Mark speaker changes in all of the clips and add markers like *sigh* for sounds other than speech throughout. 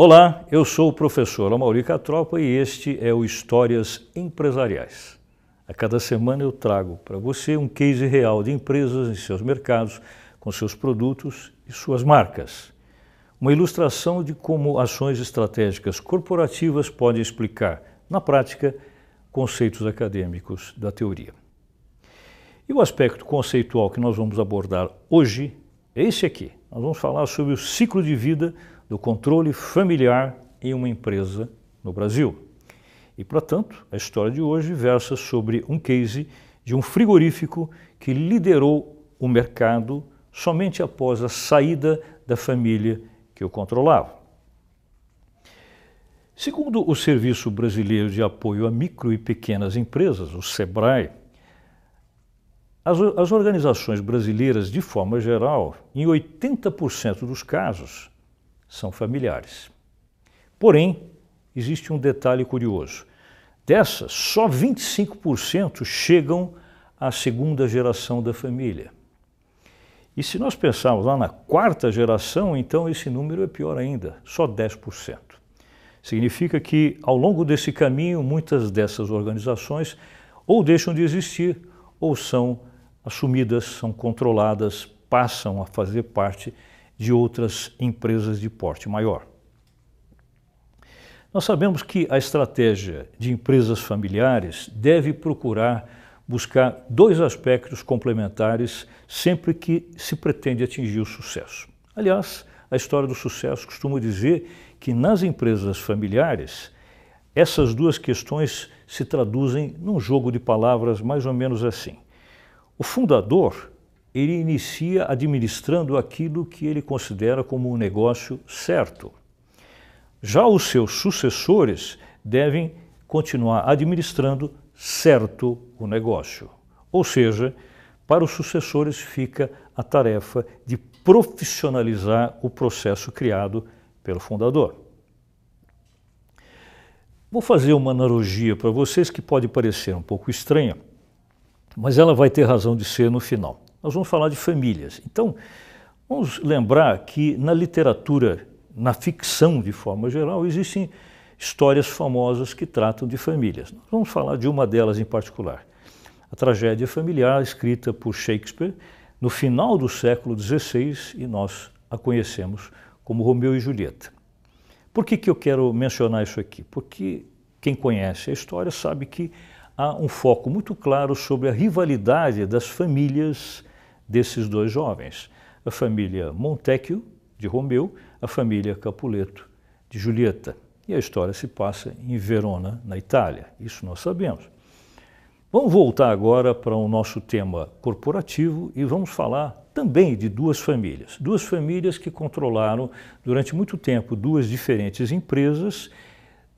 Speaker 1: Olá, eu sou o professor Amauri Catropa e este é o Histórias Empresariais. A cada semana eu trago para você um case real de empresas em seus mercados, com seus produtos e suas marcas. Uma ilustração de como ações estratégicas corporativas podem explicar, na prática, conceitos acadêmicos da teoria. E o aspecto conceitual que nós vamos abordar hoje é esse aqui. Nós vamos falar sobre o ciclo de vida do controle familiar em uma empresa no Brasil. E, portanto, a história de hoje versa sobre um case de um frigorífico que liderou o mercado somente após a saída da família que o controlava. Segundo o Serviço Brasileiro de Apoio a Micro e Pequenas Empresas, o SEBRAE, as, as organizações brasileiras, de forma geral, em 80% dos casos, são familiares. Porém, existe um detalhe curioso. Dessas, só 25% chegam à segunda geração da família. E se nós pensarmos lá na quarta geração, então esse número é pior ainda, só 10%. Significa que, ao longo desse caminho, muitas dessas organizações ou deixam de existir ou são assumidas, são controladas, passam a fazer parte de outras empresas de porte maior. Nós sabemos que a estratégia de empresas familiares deve procurar buscar dois aspectos complementares sempre que se pretende atingir o sucesso. Aliás, a história do sucesso costuma dizer que nas empresas familiares essas duas questões se traduzem num jogo de palavras mais ou menos assim. O fundador, ele inicia administrando aquilo que ele considera como um negócio certo. Já os seus sucessores devem continuar administrando certo o negócio. Ou seja, para os sucessores fica a tarefa de profissionalizar o processo criado pelo fundador. Vou fazer uma analogia para vocês que pode parecer um pouco estranha, mas ela vai ter razão de ser no final. Nós vamos falar de famílias. Então, vamos lembrar que na literatura, na ficção de forma geral, existem histórias famosas que tratam de famílias. Nós vamos falar de uma delas em particular. A tragédia familiar, escrita por Shakespeare no final do século XVI, e nós a conhecemos como Romeu e Julieta. Por que, que eu quero mencionar isso aqui? Porque quem conhece a história sabe que há um foco muito claro sobre a rivalidade das famílias desses dois jovens. A família Montecchio, de Romeu, a família Capuleto, de Julieta. E a história se passa em Verona, na Itália. Isso nós sabemos. Vamos voltar agora para o nosso tema corporativo e vamos falar também de duas famílias. Duas famílias que controlaram durante muito tempo duas diferentes empresas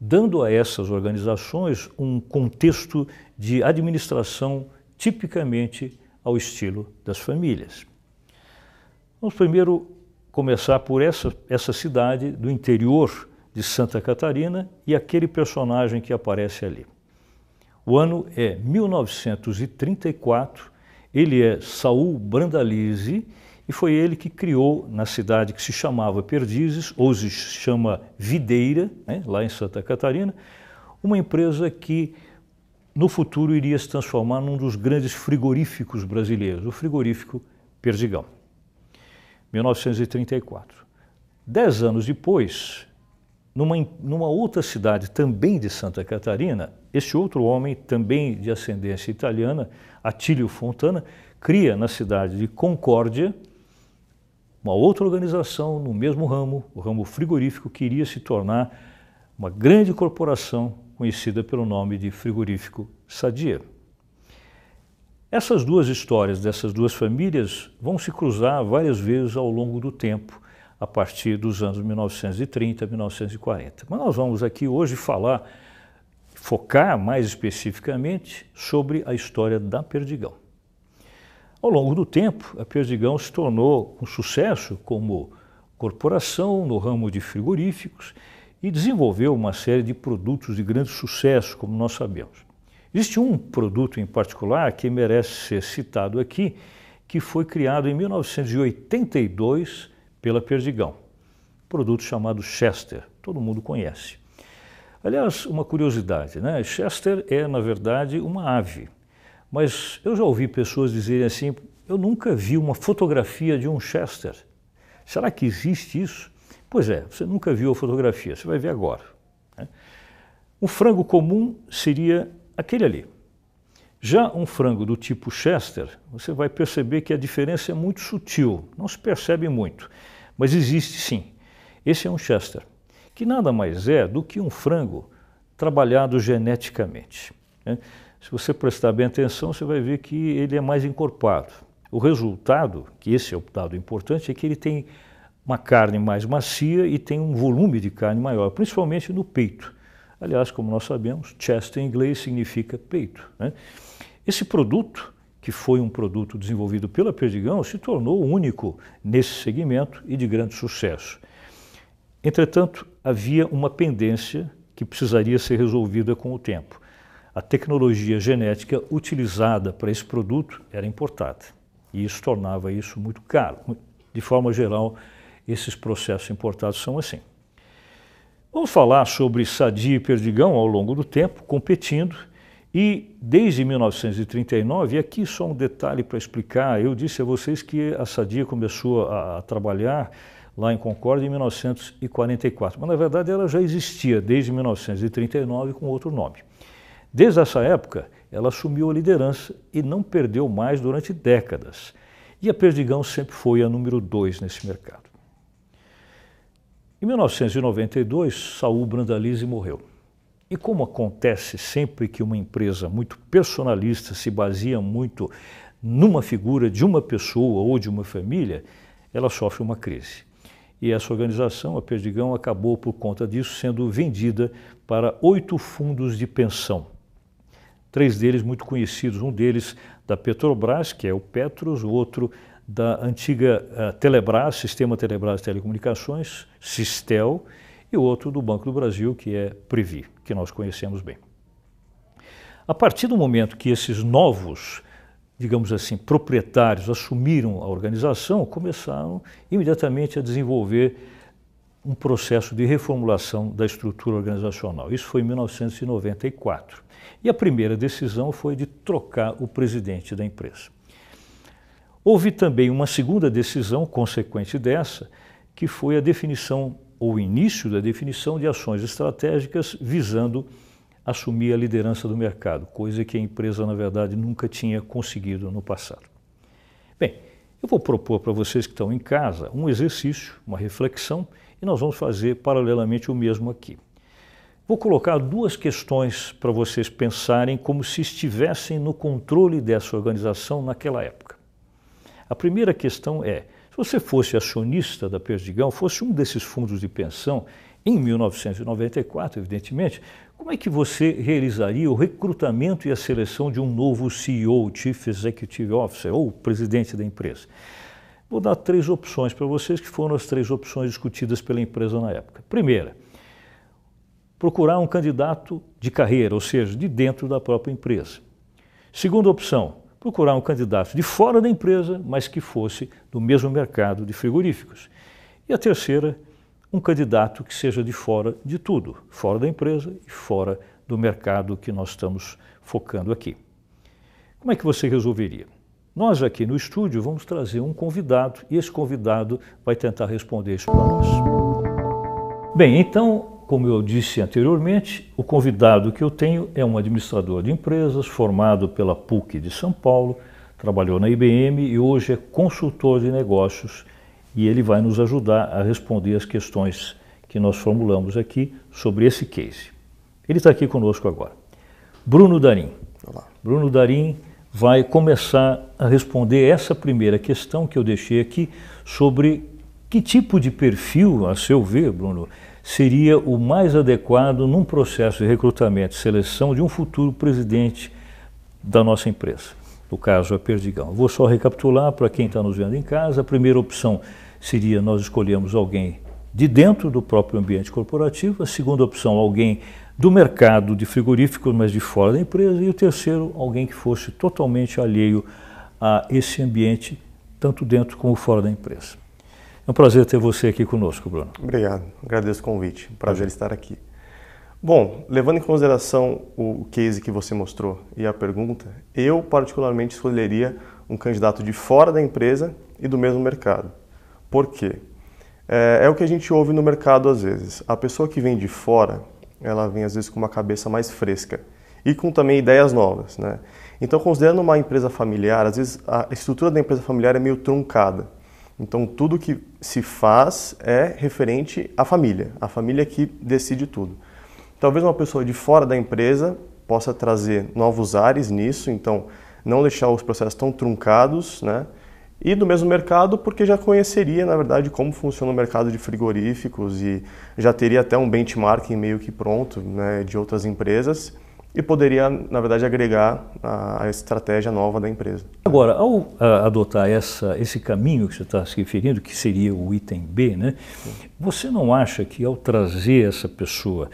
Speaker 1: dando a essas organizações um contexto de administração tipicamente ao estilo das famílias. Vamos primeiro começar por essa, essa cidade do interior de Santa Catarina e aquele personagem que aparece ali. O ano é 1934, ele é Saul Brandalize e foi ele que criou na cidade que se chamava Perdizes, hoje se chama Videira, né, lá em Santa Catarina, uma empresa que no futuro iria se transformar num dos grandes frigoríficos brasileiros, o frigorífico Perdigão. 1934. Dez anos depois, numa, numa outra cidade também de Santa Catarina, este outro homem, também de ascendência italiana, Atílio Fontana, cria na cidade de Concórdia uma outra organização no mesmo ramo, o ramo frigorífico, que iria se tornar uma grande corporação conhecida pelo nome de Frigorífico Sadia. Essas duas histórias dessas duas famílias vão se cruzar várias vezes ao longo do tempo, a partir dos anos 1930 1940. Mas nós vamos aqui hoje falar, focar mais especificamente sobre a história da Perdigão. Ao longo do tempo, a Perdigão se tornou um sucesso como corporação no ramo de frigoríficos e desenvolveu uma série de produtos de grande sucesso, como nós sabemos. Existe um produto em particular que merece ser citado aqui, que foi criado em 1982 pela Perdigão, produto chamado Chester. todo mundo conhece. Aliás, uma curiosidade, né? Chester é, na verdade, uma ave. Mas eu já ouvi pessoas dizerem assim: eu nunca vi uma fotografia de um Chester. Será que existe isso? Pois é, você nunca viu a fotografia, você vai ver agora. Né? Um frango comum seria aquele ali. Já um frango do tipo Chester, você vai perceber que a diferença é muito sutil, não se percebe muito, mas existe sim. Esse é um Chester, que nada mais é do que um frango trabalhado geneticamente. Né? Se você prestar bem atenção, você vai ver que ele é mais encorpado. O resultado, que esse é o dado importante, é que ele tem uma carne mais macia e tem um volume de carne maior, principalmente no peito. Aliás, como nós sabemos, chest em inglês significa peito. Né? Esse produto, que foi um produto desenvolvido pela Perdigão, se tornou único nesse segmento e de grande sucesso. Entretanto, havia uma pendência que precisaria ser resolvida com o tempo. A tecnologia genética utilizada para esse produto era importada e isso tornava isso muito caro. De forma geral, esses processos importados são assim. Vamos falar sobre Sadia e Perdigão ao longo do tempo, competindo, e desde 1939, e aqui só um detalhe para explicar, eu disse a vocês que a Sadia começou a, a trabalhar lá em Concórdia em 1944, mas na verdade ela já existia desde 1939 com outro nome. Desde essa época, ela assumiu a liderança e não perdeu mais durante décadas. E a Perdigão sempre foi a número dois nesse mercado. Em 1992, Saul Brandalize morreu. E como acontece sempre que uma empresa muito personalista se baseia muito numa figura de uma pessoa ou de uma família, ela sofre uma crise. E essa organização, a Perdigão, acabou por conta disso sendo vendida para oito fundos de pensão. Três deles muito conhecidos, um deles da Petrobras, que é o Petros, o outro da antiga uh, Telebrás, Sistema Telebrás de Telecomunicações, Sistel, e outro do Banco do Brasil, que é Previ, que nós conhecemos bem. A partir do momento que esses novos, digamos assim, proprietários assumiram a organização, começaram imediatamente a desenvolver um processo de reformulação da estrutura organizacional. Isso foi em 1994. E a primeira decisão foi de trocar o presidente da empresa. Houve também uma segunda decisão consequente dessa, que foi a definição ou início da definição de ações estratégicas visando assumir a liderança do mercado, coisa que a empresa, na verdade, nunca tinha conseguido no passado. Bem, eu vou propor para vocês que estão em casa um exercício, uma reflexão, e nós vamos fazer paralelamente o mesmo aqui. Vou colocar duas questões para vocês pensarem como se estivessem no controle dessa organização naquela época. A primeira questão é: se você fosse acionista da Perdigão, fosse um desses fundos de pensão, em 1994, evidentemente, como é que você realizaria o recrutamento e a seleção de um novo CEO, Chief Executive Officer, ou presidente da empresa? Vou dar três opções para vocês, que foram as três opções discutidas pela empresa na época. Primeira, procurar um candidato de carreira, ou seja, de dentro da própria empresa. Segunda opção, procurar um candidato de fora da empresa, mas que fosse do mesmo mercado de frigoríficos. E a terceira, um candidato que seja de fora de tudo, fora da empresa e fora do mercado que nós estamos focando aqui. Como é que você resolveria? Nós aqui no estúdio vamos trazer um convidado e esse convidado vai tentar responder isso para nós. Bem, então como eu disse anteriormente, o convidado que eu tenho é um administrador de empresas formado pela PUC de São Paulo, trabalhou na IBM e hoje é consultor de negócios e ele vai nos ajudar a responder as questões que nós formulamos aqui sobre esse case. Ele está aqui conosco agora. Bruno Darim. Olá. Bruno Darim vai começar a responder essa primeira questão que eu deixei aqui sobre que tipo de perfil, a seu ver, Bruno, seria o mais adequado num processo de recrutamento e seleção de um futuro presidente da nossa empresa. No caso, a Perdigão. Vou só recapitular para quem está nos vendo em casa. A primeira opção seria nós escolhemos alguém de dentro do próprio ambiente corporativo. A segunda opção, alguém do mercado de frigoríficos, mas de fora da empresa. E o terceiro, alguém que fosse totalmente alheio a esse ambiente, tanto dentro como fora da empresa. É um prazer ter você aqui conosco, Bruno.
Speaker 2: Obrigado, agradeço o convite. Prazer estar aqui. Bom, levando em consideração o case que você mostrou e a pergunta, eu particularmente escolheria um candidato de fora da empresa e do mesmo mercado. Por quê? É, é, o que a gente ouve no mercado às vezes. A pessoa que vem de fora, ela vem às vezes com uma cabeça mais fresca e com também ideias novas, né? Então, considerando uma empresa familiar, às vezes a estrutura da empresa familiar é meio truncada. Então, tudo que se faz é referente à família, a família que decide tudo. Talvez uma pessoa de fora da empresa possa trazer novos ares nisso, então não deixar os processos tão truncados, né? E do mesmo mercado, porque já conheceria, na verdade, como funciona o mercado de frigoríficos e já teria até um benchmarking meio que pronto né, de outras empresas e poderia, na verdade, agregar a, a estratégia nova da empresa.
Speaker 1: Agora, ao a, adotar essa, esse caminho que você está se referindo, que seria o item B, né, você não acha que ao trazer essa pessoa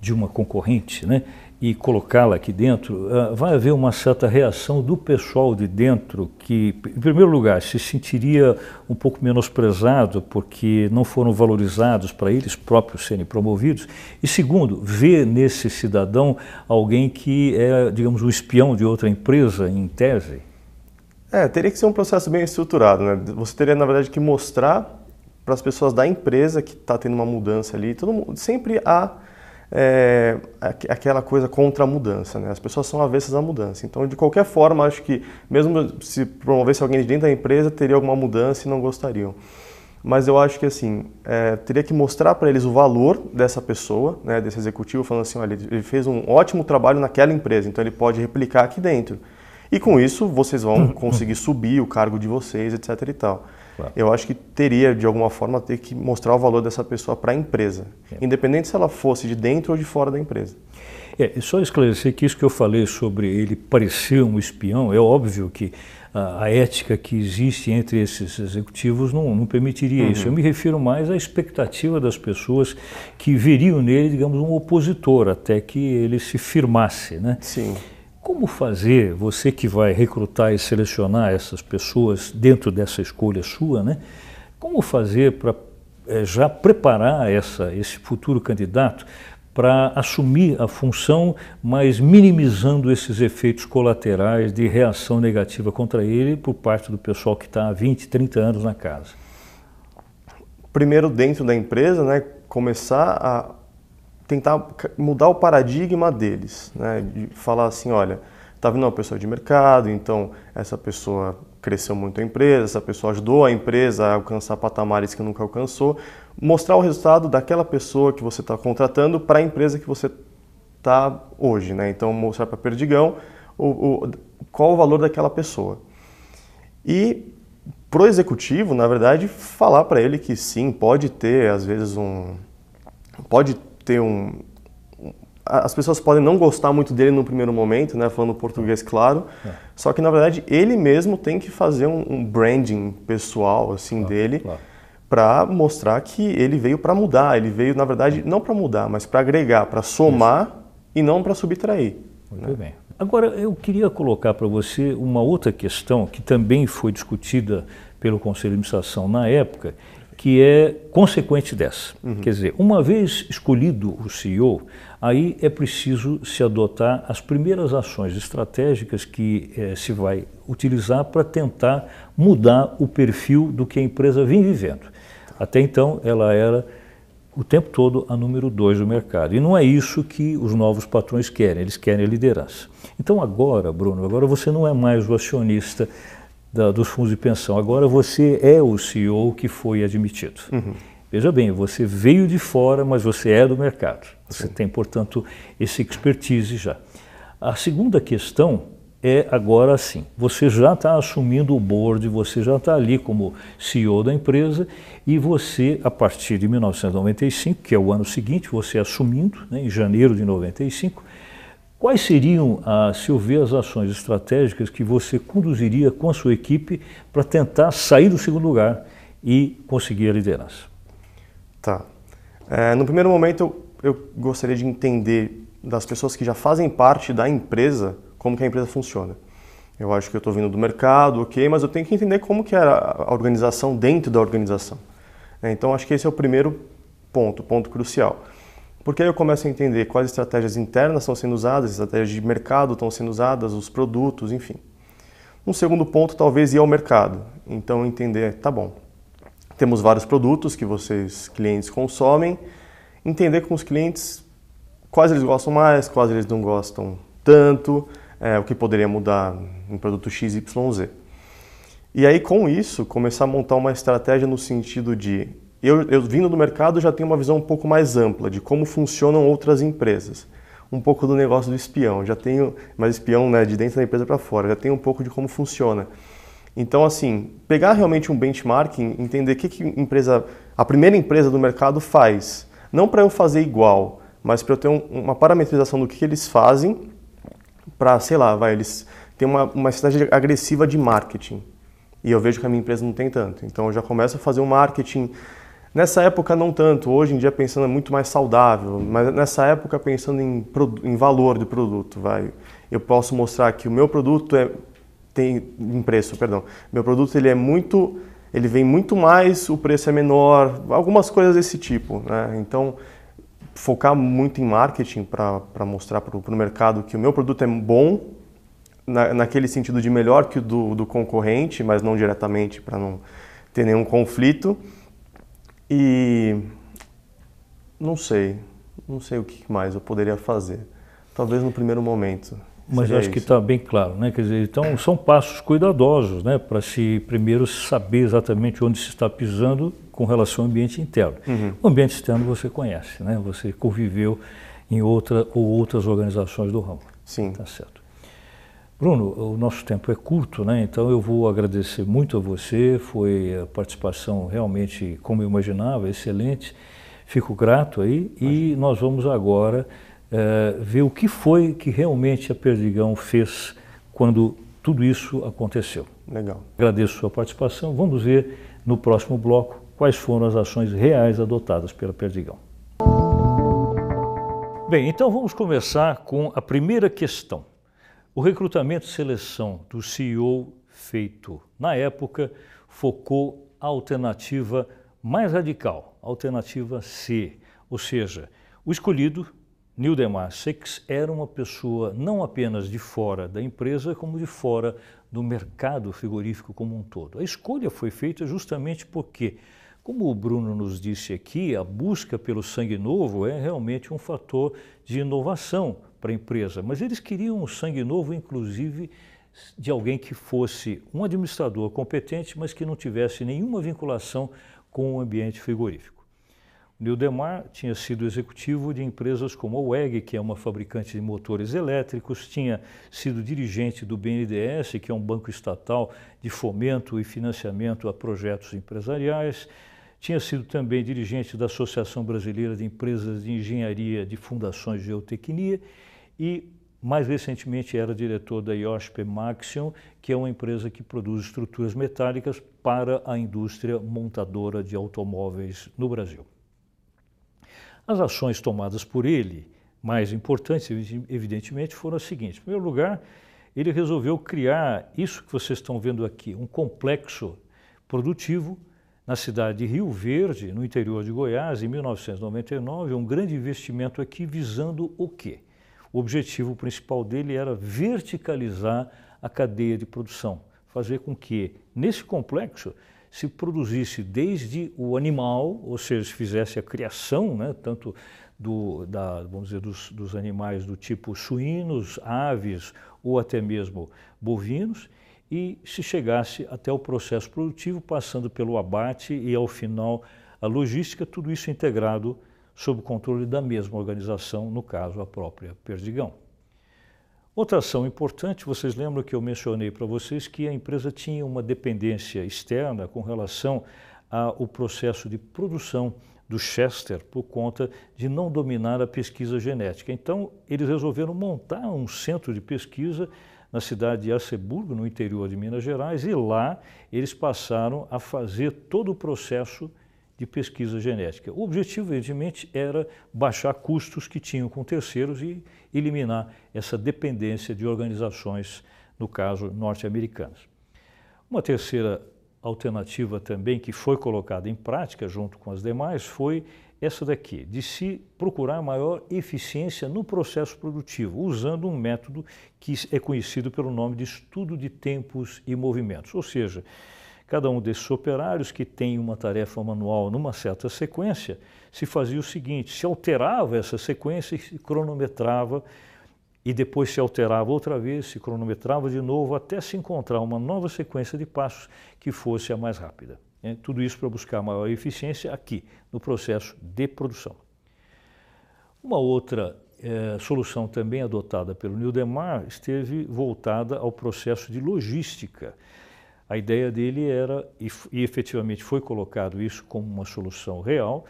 Speaker 1: de uma concorrente, né, e colocá-la aqui dentro, uh, vai haver uma certa reação do pessoal de dentro que, em primeiro lugar, se sentiria um pouco menosprezado porque não foram valorizados para eles próprios serem promovidos, e segundo, ver nesse cidadão alguém que é, digamos, um espião de outra empresa, em tese.
Speaker 2: É, teria que ser um processo bem estruturado, né? Você teria, na verdade, que mostrar para as pessoas da empresa que está tendo uma mudança ali, todo mundo, sempre há é, aquela coisa contra a mudança. Né? As pessoas são avessas à mudança. Então, de qualquer forma, acho que mesmo se promovesse alguém de dentro da empresa, teria alguma mudança e não gostariam. Mas eu acho que assim, é, teria que mostrar para eles o valor dessa pessoa, né, desse executivo, falando assim, olha, ele fez um ótimo trabalho naquela empresa, então ele pode replicar aqui dentro. E com isso, vocês vão *laughs* conseguir subir o cargo de vocês, etc e tal. Claro. Eu acho que teria, de alguma forma, ter que mostrar o valor dessa pessoa para a empresa, é. independente se ela fosse de dentro ou de fora da empresa.
Speaker 1: É, só esclarecer que isso que eu falei sobre ele parecer um espião, é óbvio que a, a ética que existe entre esses executivos não, não permitiria uhum. isso. Eu me refiro mais à expectativa das pessoas que veriam nele, digamos, um opositor, até que ele se firmasse, né?
Speaker 2: Sim.
Speaker 1: Como fazer, você que vai recrutar e selecionar essas pessoas dentro dessa escolha sua, né? Como fazer para é, já preparar essa, esse futuro candidato para assumir a função, mas minimizando esses efeitos colaterais de reação negativa contra ele por parte do pessoal que está há 20, 30 anos na casa?
Speaker 2: Primeiro, dentro da empresa, né, começar a tentar mudar o paradigma deles, né? De falar assim, olha, está vindo uma pessoa de mercado, então essa pessoa cresceu muito a empresa, essa pessoa ajudou a empresa a alcançar patamares que nunca alcançou, mostrar o resultado daquela pessoa que você está contratando para a empresa que você está hoje, né? Então mostrar para Perdigão o, o, qual o valor daquela pessoa. E pro executivo, na verdade, falar para ele que sim, pode ter às vezes um pode ter um. As pessoas podem não gostar muito dele no primeiro momento, né, falando português claro, é. só que na verdade ele mesmo tem que fazer um, um branding pessoal assim claro, dele claro. para mostrar que ele veio para mudar, ele veio na verdade não para mudar, mas para agregar, para somar Isso. e não para subtrair.
Speaker 1: Muito né? bem. Agora eu queria colocar para você uma outra questão que também foi discutida pelo Conselho de Administração na época que é consequente dessa. Uhum. Quer dizer, uma vez escolhido o CEO, aí é preciso se adotar as primeiras ações estratégicas que eh, se vai utilizar para tentar mudar o perfil do que a empresa vem vivendo. Até então, ela era o tempo todo a número dois do mercado. E não é isso que os novos patrões querem, eles querem a liderança. Então agora, Bruno, agora você não é mais o acionista da, dos fundos de pensão. Agora você é o CEO que foi admitido. Uhum. Veja bem, você veio de fora, mas você é do mercado. Você Sim. tem, portanto, esse expertise já. A segunda questão é agora sim. Você já está assumindo o board, você já está ali como CEO da empresa e você, a partir de 1995, que é o ano seguinte, você assumindo, né, em janeiro de 95, Quais seriam, ah, se houver as ações estratégicas que você conduziria com a sua equipe para tentar sair do segundo lugar e conseguir a liderança?
Speaker 2: Tá. É, no primeiro momento, eu, eu gostaria de entender das pessoas que já fazem parte da empresa como que a empresa funciona. Eu acho que eu estou vindo do mercado, ok, mas eu tenho que entender como que é a organização dentro da organização. É, então, acho que esse é o primeiro ponto, ponto crucial. Porque aí eu começo a entender quais estratégias internas estão sendo usadas, estratégias de mercado estão sendo usadas, os produtos, enfim. Um segundo ponto, talvez, ir ao mercado. Então, entender, tá bom, temos vários produtos que vocês, clientes, consomem, entender com os clientes quais eles gostam mais, quais eles não gostam tanto, é, o que poderia mudar em produto XYZ. E aí, com isso, começar a montar uma estratégia no sentido de eu, eu vindo do mercado já tenho uma visão um pouco mais ampla de como funcionam outras empresas. Um pouco do negócio do espião, já tenho, mas espião né, de dentro da empresa para fora, já tenho um pouco de como funciona. Então, assim, pegar realmente um benchmarking, entender o que, que empresa, a primeira empresa do mercado faz. Não para eu fazer igual, mas para eu ter um, uma parametrização do que, que eles fazem para, sei lá, vai, eles têm uma, uma estratégia agressiva de marketing. E eu vejo que a minha empresa não tem tanto. Então eu já começo a fazer um marketing. Nessa época não tanto, hoje em dia pensando muito mais saudável, mas nessa época pensando em, em valor do produto, vai. Eu posso mostrar que o meu produto é tem em preço, perdão. Meu produto ele é muito, ele vem muito mais, o preço é menor, algumas coisas desse tipo, né? Então focar muito em marketing para mostrar para o mercado que o meu produto é bom, na, naquele sentido de melhor que o do, do concorrente, mas não diretamente para não ter nenhum conflito. E não sei, não sei o que mais eu poderia fazer. Talvez no primeiro momento.
Speaker 1: Mas acho isso. que está bem claro, né? Quer dizer, então são passos cuidadosos, né? Para se primeiro saber exatamente onde se está pisando com relação ao ambiente interno. Uhum. O ambiente externo você conhece, né? Você conviveu em outra ou outras organizações do ramo.
Speaker 2: Sim.
Speaker 1: Tá certo. Bruno, o nosso tempo é curto, né? Então eu vou agradecer muito a você. Foi a participação realmente, como eu imaginava, excelente. Fico grato aí e nós vamos agora é, ver o que foi que realmente a Perdigão fez quando tudo isso aconteceu.
Speaker 2: Legal.
Speaker 1: Agradeço a sua participação. Vamos ver no próximo bloco quais foram as ações reais adotadas pela Perdigão. Bem, então vamos começar com a primeira questão. O recrutamento e seleção do CEO feito na época focou a alternativa mais radical, a alternativa C, ou seja, o escolhido Nildemar Seix era uma pessoa não apenas de fora da empresa, como de fora do mercado frigorífico como um todo. A escolha foi feita justamente porque, como o Bruno nos disse aqui, a busca pelo sangue novo é realmente um fator de inovação para a empresa, mas eles queriam um sangue novo, inclusive de alguém que fosse um administrador competente, mas que não tivesse nenhuma vinculação com o ambiente frigorífico. Nildemar tinha sido executivo de empresas como a WEG, que é uma fabricante de motores elétricos, tinha sido dirigente do BNDES, que é um banco estatal de fomento e financiamento a projetos empresariais, tinha sido também dirigente da Associação Brasileira de Empresas de Engenharia de Fundações de Geotecnia e, mais recentemente, era diretor da IOSP Maxion, que é uma empresa que produz estruturas metálicas para a indústria montadora de automóveis no Brasil. As ações tomadas por ele, mais importantes, evidentemente, foram as seguintes. Em primeiro lugar, ele resolveu criar isso que vocês estão vendo aqui, um complexo produtivo na cidade de Rio Verde, no interior de Goiás, em 1999, um grande investimento aqui visando o quê? O objetivo principal dele era verticalizar a cadeia de produção, fazer com que nesse complexo se produzisse desde o animal, ou seja, se fizesse a criação, né, tanto do, da, vamos dizer, dos, dos animais do tipo suínos, aves ou até mesmo bovinos, e se chegasse até o processo produtivo, passando pelo abate e, ao final, a logística, tudo isso integrado sob o controle da mesma organização, no caso, a própria Perdigão. Outra ação importante, vocês lembram que eu mencionei para vocês que a empresa tinha uma dependência externa com relação ao processo de produção do Chester por conta de não dominar a pesquisa genética. Então, eles resolveram montar um centro de pesquisa na cidade de Aceburgo, no interior de Minas Gerais, e lá eles passaram a fazer todo o processo de pesquisa genética. O objetivo, evidentemente, era baixar custos que tinham com terceiros e eliminar essa dependência de organizações, no caso, norte-americanas. Uma terceira alternativa também que foi colocada em prática junto com as demais foi essa daqui, de se procurar maior eficiência no processo produtivo, usando um método que é conhecido pelo nome de estudo de tempos e movimentos. Ou seja, cada um desses operários que tem uma tarefa manual numa certa sequência, se fazia o seguinte, se alterava essa sequência e se cronometrava e depois se alterava outra vez, se cronometrava de novo até se encontrar uma nova sequência de passos que fosse a mais rápida. Né? Tudo isso para buscar maior eficiência aqui, no processo de produção. Uma outra é, solução também adotada pelo Nildemar esteve voltada ao processo de logística. A ideia dele era, e, e efetivamente foi colocado isso como uma solução real,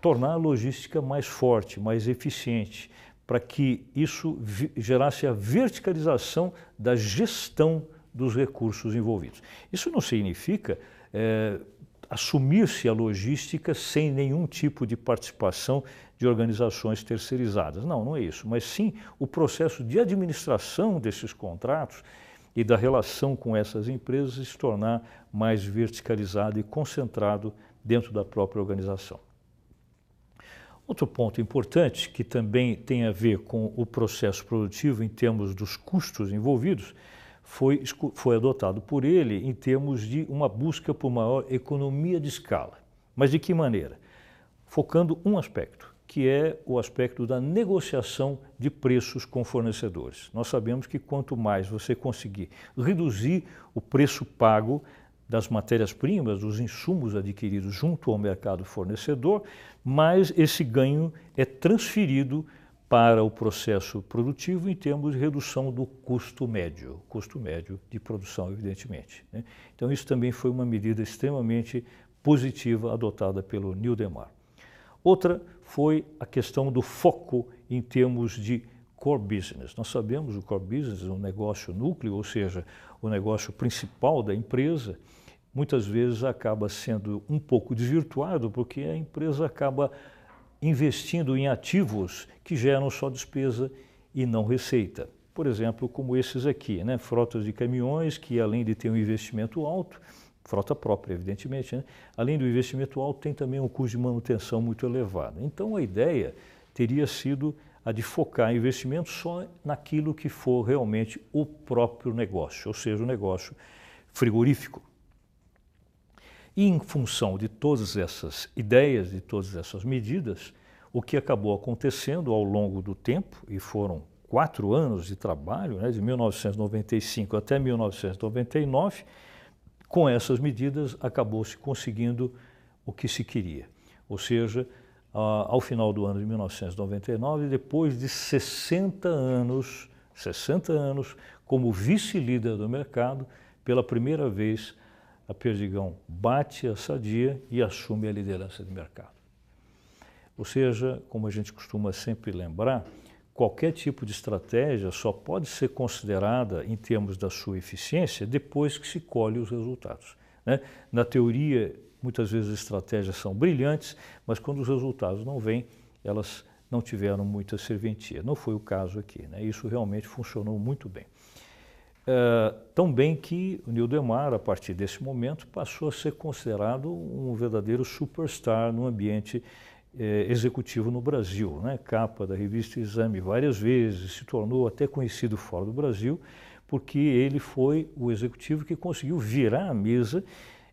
Speaker 1: tornar a logística mais forte, mais eficiente, para que isso gerasse a verticalização da gestão dos recursos envolvidos. Isso não significa é, assumir-se a logística sem nenhum tipo de participação de organizações terceirizadas. Não, não é isso. Mas sim o processo de administração desses contratos e da relação com essas empresas se tornar mais verticalizado e concentrado dentro da própria organização. Outro ponto importante, que também tem a ver com o processo produtivo em termos dos custos envolvidos, foi, foi adotado por ele em termos de uma busca por maior economia de escala. Mas de que maneira? Focando um aspecto, que é o aspecto da negociação de preços com fornecedores. Nós sabemos que quanto mais você conseguir reduzir o preço pago das matérias-primas, dos insumos adquiridos junto ao mercado fornecedor, mais esse ganho é transferido para o processo produtivo em termos de redução do custo médio, custo médio de produção, evidentemente. Né? Então, isso também foi uma medida extremamente positiva adotada pelo Nildemar. Outra foi a questão do foco em termos de core business. Nós sabemos o core business é um negócio núcleo, ou seja, o negócio principal da empresa, muitas vezes acaba sendo um pouco desvirtuado porque a empresa acaba investindo em ativos que geram só despesa e não receita. Por exemplo, como esses aqui, né? frotas de caminhões que além de ter um investimento alto, frota própria, evidentemente, né? além do investimento alto, tem também um custo de manutenção muito elevado. Então a ideia teria sido a de focar investimento só naquilo que for realmente o próprio negócio, ou seja, o negócio frigorífico. E em função de todas essas ideias, de todas essas medidas, o que acabou acontecendo ao longo do tempo, e foram quatro anos de trabalho, né, de 1995 até 1999, com essas medidas acabou-se conseguindo o que se queria. Ou seja, ao final do ano de 1999, depois de 60 anos, 60 anos como vice-líder do mercado, pela primeira vez a Perdigão bate a Sadia e assume a liderança de mercado. Ou seja, como a gente costuma sempre lembrar, qualquer tipo de estratégia só pode ser considerada em termos da sua eficiência depois que se colhe os resultados. Né? Na teoria, muitas vezes as estratégias são brilhantes, mas quando os resultados não vêm, elas não tiveram muita serventia. Não foi o caso aqui. Né? Isso realmente funcionou muito bem. Uh, tão bem que o Nildemar, a partir desse momento, passou a ser considerado um verdadeiro superstar no ambiente eh, executivo no Brasil. Né? Capa da revista Exame várias vezes, se tornou até conhecido fora do Brasil, porque ele foi o executivo que conseguiu virar a mesa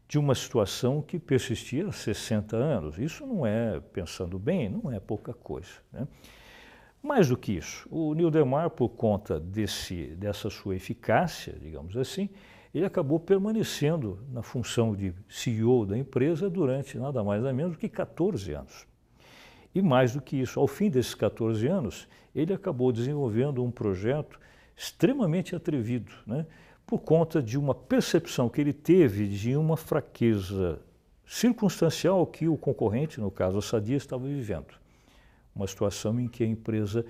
Speaker 1: de uma situação que persistia há 60 anos. Isso não é, pensando bem, não é pouca coisa. Né? Mais do que isso, o Nildemar, por conta desse, dessa sua eficácia, digamos assim, ele acabou permanecendo na função de CEO da empresa durante nada mais nada menos do que 14 anos. E mais do que isso, ao fim desses 14 anos, ele acabou desenvolvendo um projeto extremamente atrevido, né? por conta de uma percepção que ele teve de uma fraqueza circunstancial que o concorrente, no caso a Sadia, estava vivendo uma situação em que a empresa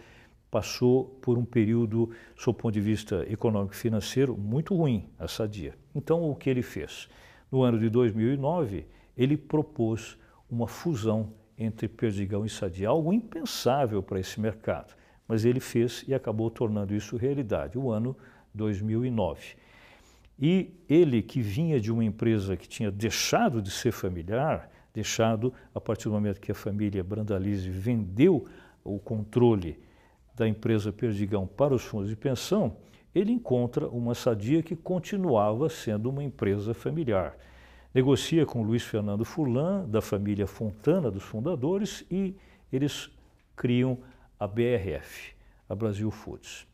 Speaker 1: passou por um período, sob o ponto de vista econômico e financeiro, muito ruim, a Sadia. Então, o que ele fez? No ano de 2009, ele propôs uma fusão entre Perdigão e Sadia, algo impensável para esse mercado, mas ele fez e acabou tornando isso realidade, o ano 2009. E ele, que vinha de uma empresa que tinha deixado de ser familiar, deixado a partir do momento que a família Brandalize vendeu o controle da empresa Perdigão para os fundos de pensão, ele encontra uma sadia que continuava sendo uma empresa familiar. Negocia com Luiz Fernando Furlan, da família Fontana, dos fundadores, e eles criam a BRF, a Brasil Foods.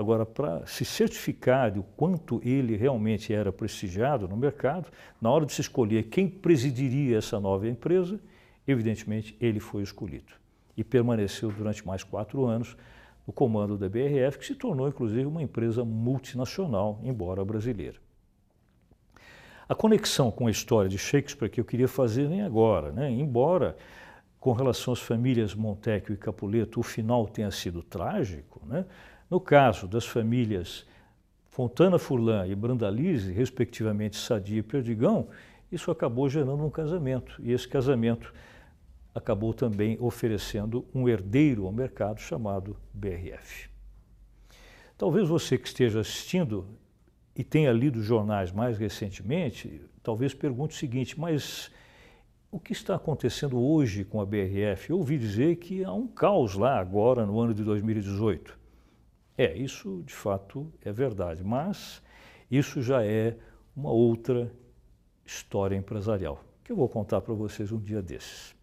Speaker 1: Agora, para se certificar do quanto ele realmente era prestigiado no mercado, na hora de se escolher quem presidiria essa nova empresa, evidentemente ele foi escolhido. E permaneceu durante mais quatro anos no comando da BRF, que se tornou inclusive uma empresa multinacional, embora brasileira. A conexão com a história de Shakespeare que eu queria fazer nem agora, né? embora com relação às famílias Montecchio e Capuleto o final tenha sido trágico, né? No caso das famílias Fontana Furlan e Brandalize, respectivamente Sadia e Perdigão, isso acabou gerando um casamento. E esse casamento acabou também oferecendo um herdeiro ao mercado chamado BRF. Talvez você que esteja assistindo e tenha lido jornais mais recentemente, talvez pergunte o seguinte, mas o que está acontecendo hoje com a BRF? Eu ouvi dizer que há um caos lá agora no ano de 2018. É, isso de fato é verdade, mas isso já é uma outra história empresarial que eu vou contar para vocês um dia desses.